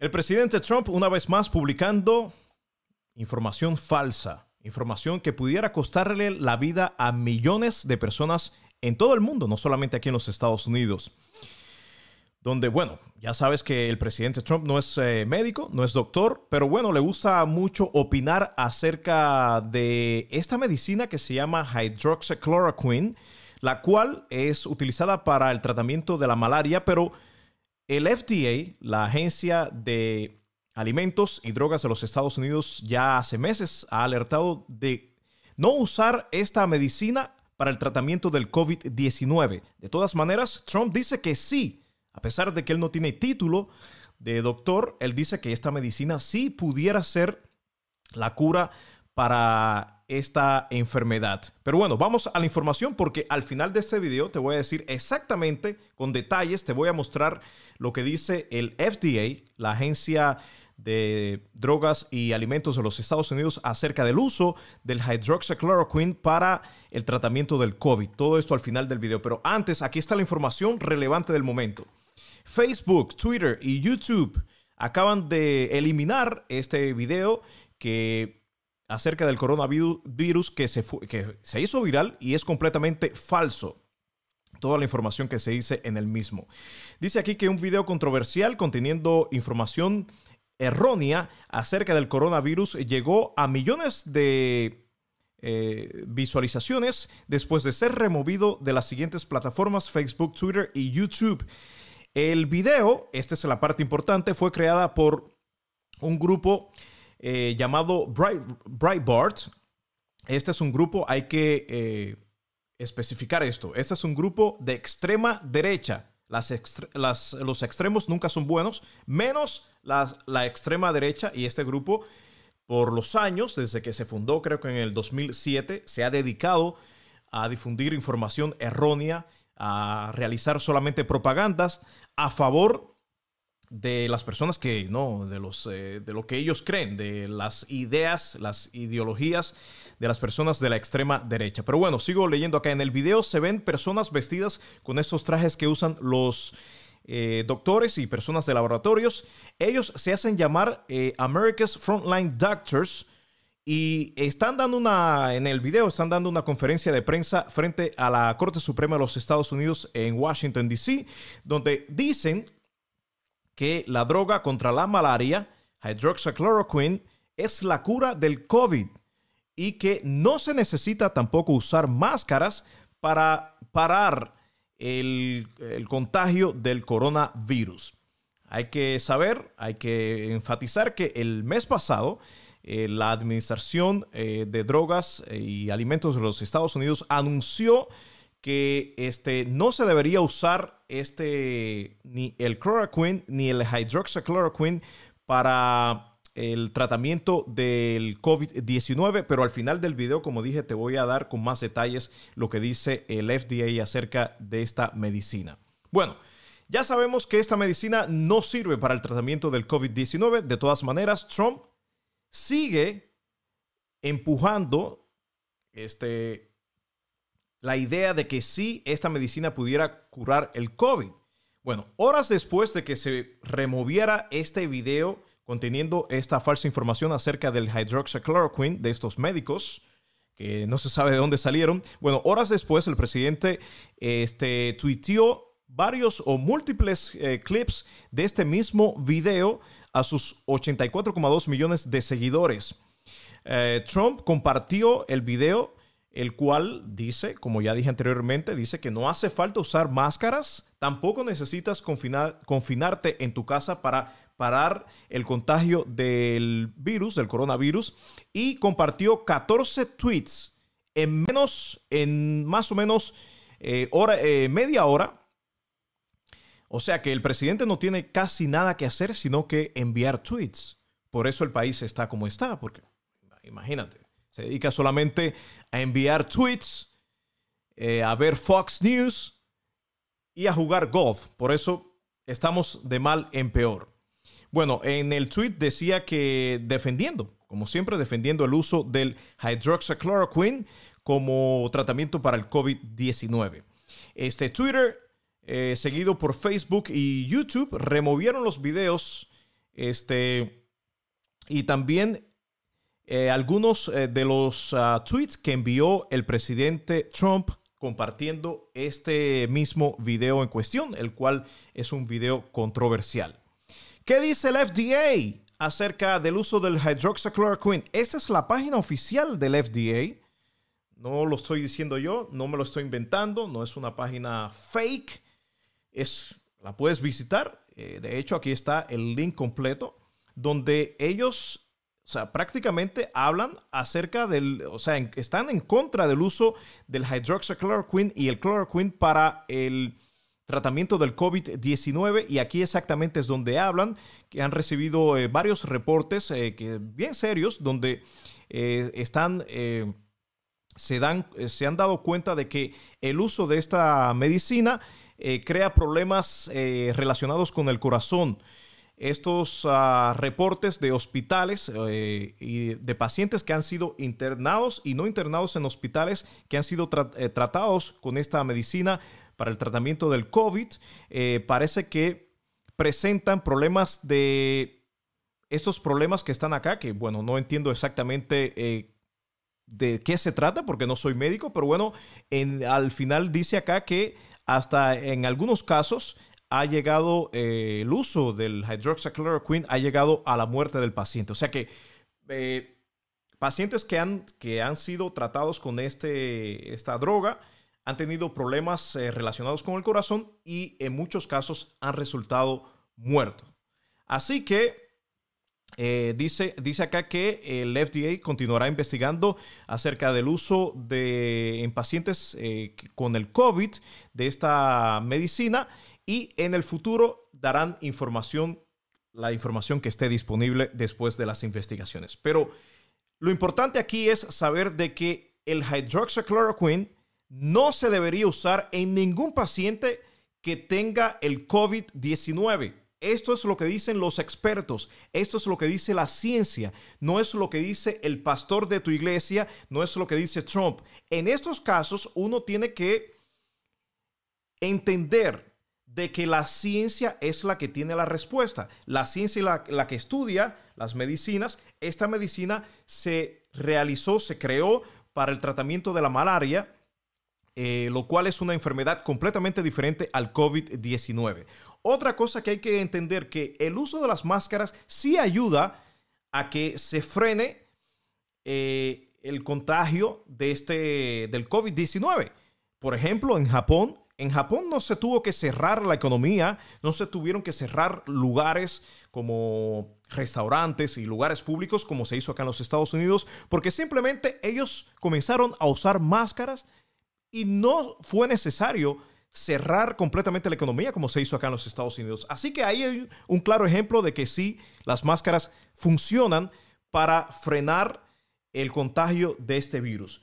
El presidente Trump una vez más publicando información falsa, información que pudiera costarle la vida a millones de personas en todo el mundo, no solamente aquí en los Estados Unidos. Donde, bueno, ya sabes que el presidente Trump no es eh, médico, no es doctor, pero bueno, le gusta mucho opinar acerca de esta medicina que se llama hydroxychloroquine, la cual es utilizada para el tratamiento de la malaria, pero el FDA, la agencia de alimentos y drogas de los Estados Unidos, ya hace meses ha alertado de no usar esta medicina para el tratamiento del COVID-19. De todas maneras, Trump dice que sí, a pesar de que él no tiene título de doctor, él dice que esta medicina sí pudiera ser la cura para esta enfermedad. Pero bueno, vamos a la información porque al final de este video te voy a decir exactamente con detalles, te voy a mostrar lo que dice el FDA, la agencia de drogas y alimentos de los Estados Unidos acerca del uso del hydroxychloroquine para el tratamiento del COVID. Todo esto al final del video. Pero antes, aquí está la información relevante del momento. Facebook, Twitter y YouTube acaban de eliminar este video que acerca del coronavirus que se, que se hizo viral y es completamente falso toda la información que se dice en el mismo. Dice aquí que un video controversial conteniendo información errónea acerca del coronavirus llegó a millones de eh, visualizaciones después de ser removido de las siguientes plataformas Facebook, Twitter y YouTube. El video, esta es la parte importante, fue creada por un grupo eh, llamado Bright, Breitbart. Este es un grupo, hay que eh, especificar esto. Este es un grupo de extrema derecha los extremos nunca son buenos, menos la, extrema derecha y este grupo por los años, desde que se fundó creo que en el 2007, se ha dedicado a difundir información errónea, a realizar solamente propagandas a favor de las personas que no, de los eh, de lo que ellos creen, de las ideas, las ideologías de las personas de la extrema derecha. Pero bueno, sigo leyendo acá en el video se ven personas vestidas con estos trajes que usan los eh, doctores y personas de laboratorios. Ellos se hacen llamar eh, America's Frontline Doctors. Y están dando una, en el video están dando una conferencia de prensa frente a la Corte Suprema de los Estados Unidos en Washington, D.C., donde dicen que la droga contra la malaria, hydroxychloroquine, es la cura del COVID y que no se necesita tampoco usar máscaras para parar el, contagio del coronavirus. Hay que saber, hay que enfatizar que el mes pasado eh, la Administración eh, de Drogas y Alimentos de los Estados Unidos anunció que este, no se debería usar este, ni el chloroquine ni el hydroxychloroquine para el tratamiento del COVID-19, pero al final del video, como dije, te voy a dar con más detalles lo que dice el FDA acerca de esta medicina. Bueno, ya sabemos que esta medicina no sirve para el tratamiento del COVID-19. De todas maneras, Trump sigue empujando este, la idea de que sí esta medicina pudiera curar el COVID. Bueno, horas después de que se removiera este video conteniendo esta falsa información acerca del hydroxychloroquine de estos médicos, que no se sabe de dónde salieron, bueno, horas después el presidente este, tuiteó varios o múltiples eh, clips de este mismo video a sus 84,2 millones de seguidores. Eh, Trump compartió el video el cual dice, como ya dije anteriormente, dice que no hace falta usar máscaras, tampoco necesitas confinarte en tu casa para parar el contagio del virus, del coronavirus, y compartió 14 tweets en menos, en más o menos eh, hora, eh, media hora. O sea que el presidente no tiene casi nada que hacer sino que enviar tweets. Por eso el país está como está, porque imagínate, se dedica solamente a enviar tweets, eh, a ver Fox News y a jugar golf. Por eso estamos de mal en peor. Bueno, en el tweet decía que defendiendo, como siempre, defendiendo el uso del hydroxychloroquine como tratamiento para el COVID-19. Este Twitter, eh, seguido por Facebook y YouTube, removieron los videos Este, y también eh, algunos eh, de los ah, tweets que envió el presidente Trump compartiendo este mismo video en cuestión, el cual es un video controversial. ¿Qué dice el FDA acerca del uso del hydroxychloroquine? Esta es la página oficial del FDA. No lo estoy diciendo yo, no me lo estoy inventando, no es una página fake. Es, la puedes visitar. Eh, de hecho, aquí está el link completo donde ellos o sea, prácticamente hablan acerca del, o sea, están en contra del uso del hydroxychloroquine y el chloroquine para el tratamiento del COVID-19 y aquí exactamente es donde hablan que han recibido eh, varios reportes eh, que, bien serios donde eh, están se dan se han dado cuenta de que el uso de esta medicina crea problemas relacionados con el corazón estos ah, reportes de hospitales eh, y de pacientes que han sido internados y no internados en hospitales que han sido eh, tratados con esta medicina para el tratamiento del COVID, eh, parece que presentan problemas de estos problemas que están acá, que bueno, no entiendo exactamente de qué se trata porque no soy médico, pero bueno, en, al final dice acá que hasta en algunos casos ha llegado, eh, el uso del hydroxychloroquine ha llegado a la muerte del paciente. O sea que eh, pacientes que han, que han sido tratados con este, esta droga han tenido problemas eh, relacionados con el corazón y en muchos casos han resultado muertos. Así que dice, dice acá que el FDA continuará investigando acerca del uso de, en pacientes con el COVID de esta medicina y en el futuro darán información, la información que esté disponible después de las investigaciones. Pero lo importante aquí es saber de que el hydroxychloroquine no se debería usar en ningún paciente que tenga el COVID-19. Esto es lo que dicen los expertos, esto es lo que dice la ciencia, no es lo que dice el pastor de tu iglesia, no es lo que dice Trump. En estos casos uno tiene que entender de que la ciencia es la que tiene la respuesta. La ciencia es la, que estudia las medicinas. Esta medicina se realizó, se creó para el tratamiento de la malaria, eh, lo cual es una enfermedad completamente diferente al COVID-19. Otra cosa que hay que entender que el uso de las máscaras sí ayuda a que se frene eh, el contagio de este, del COVID-19. Por ejemplo, en Japón en Japón no se tuvo que cerrar la economía, no se tuvieron que cerrar lugares como restaurantes y lugares públicos como se hizo acá en los Estados Unidos, porque simplemente ellos comenzaron a usar máscaras y no fue necesario cerrar completamente la economía como se hizo acá en los Estados Unidos. Así que ahí hay un claro ejemplo de que sí, las máscaras funcionan para frenar el contagio de este virus.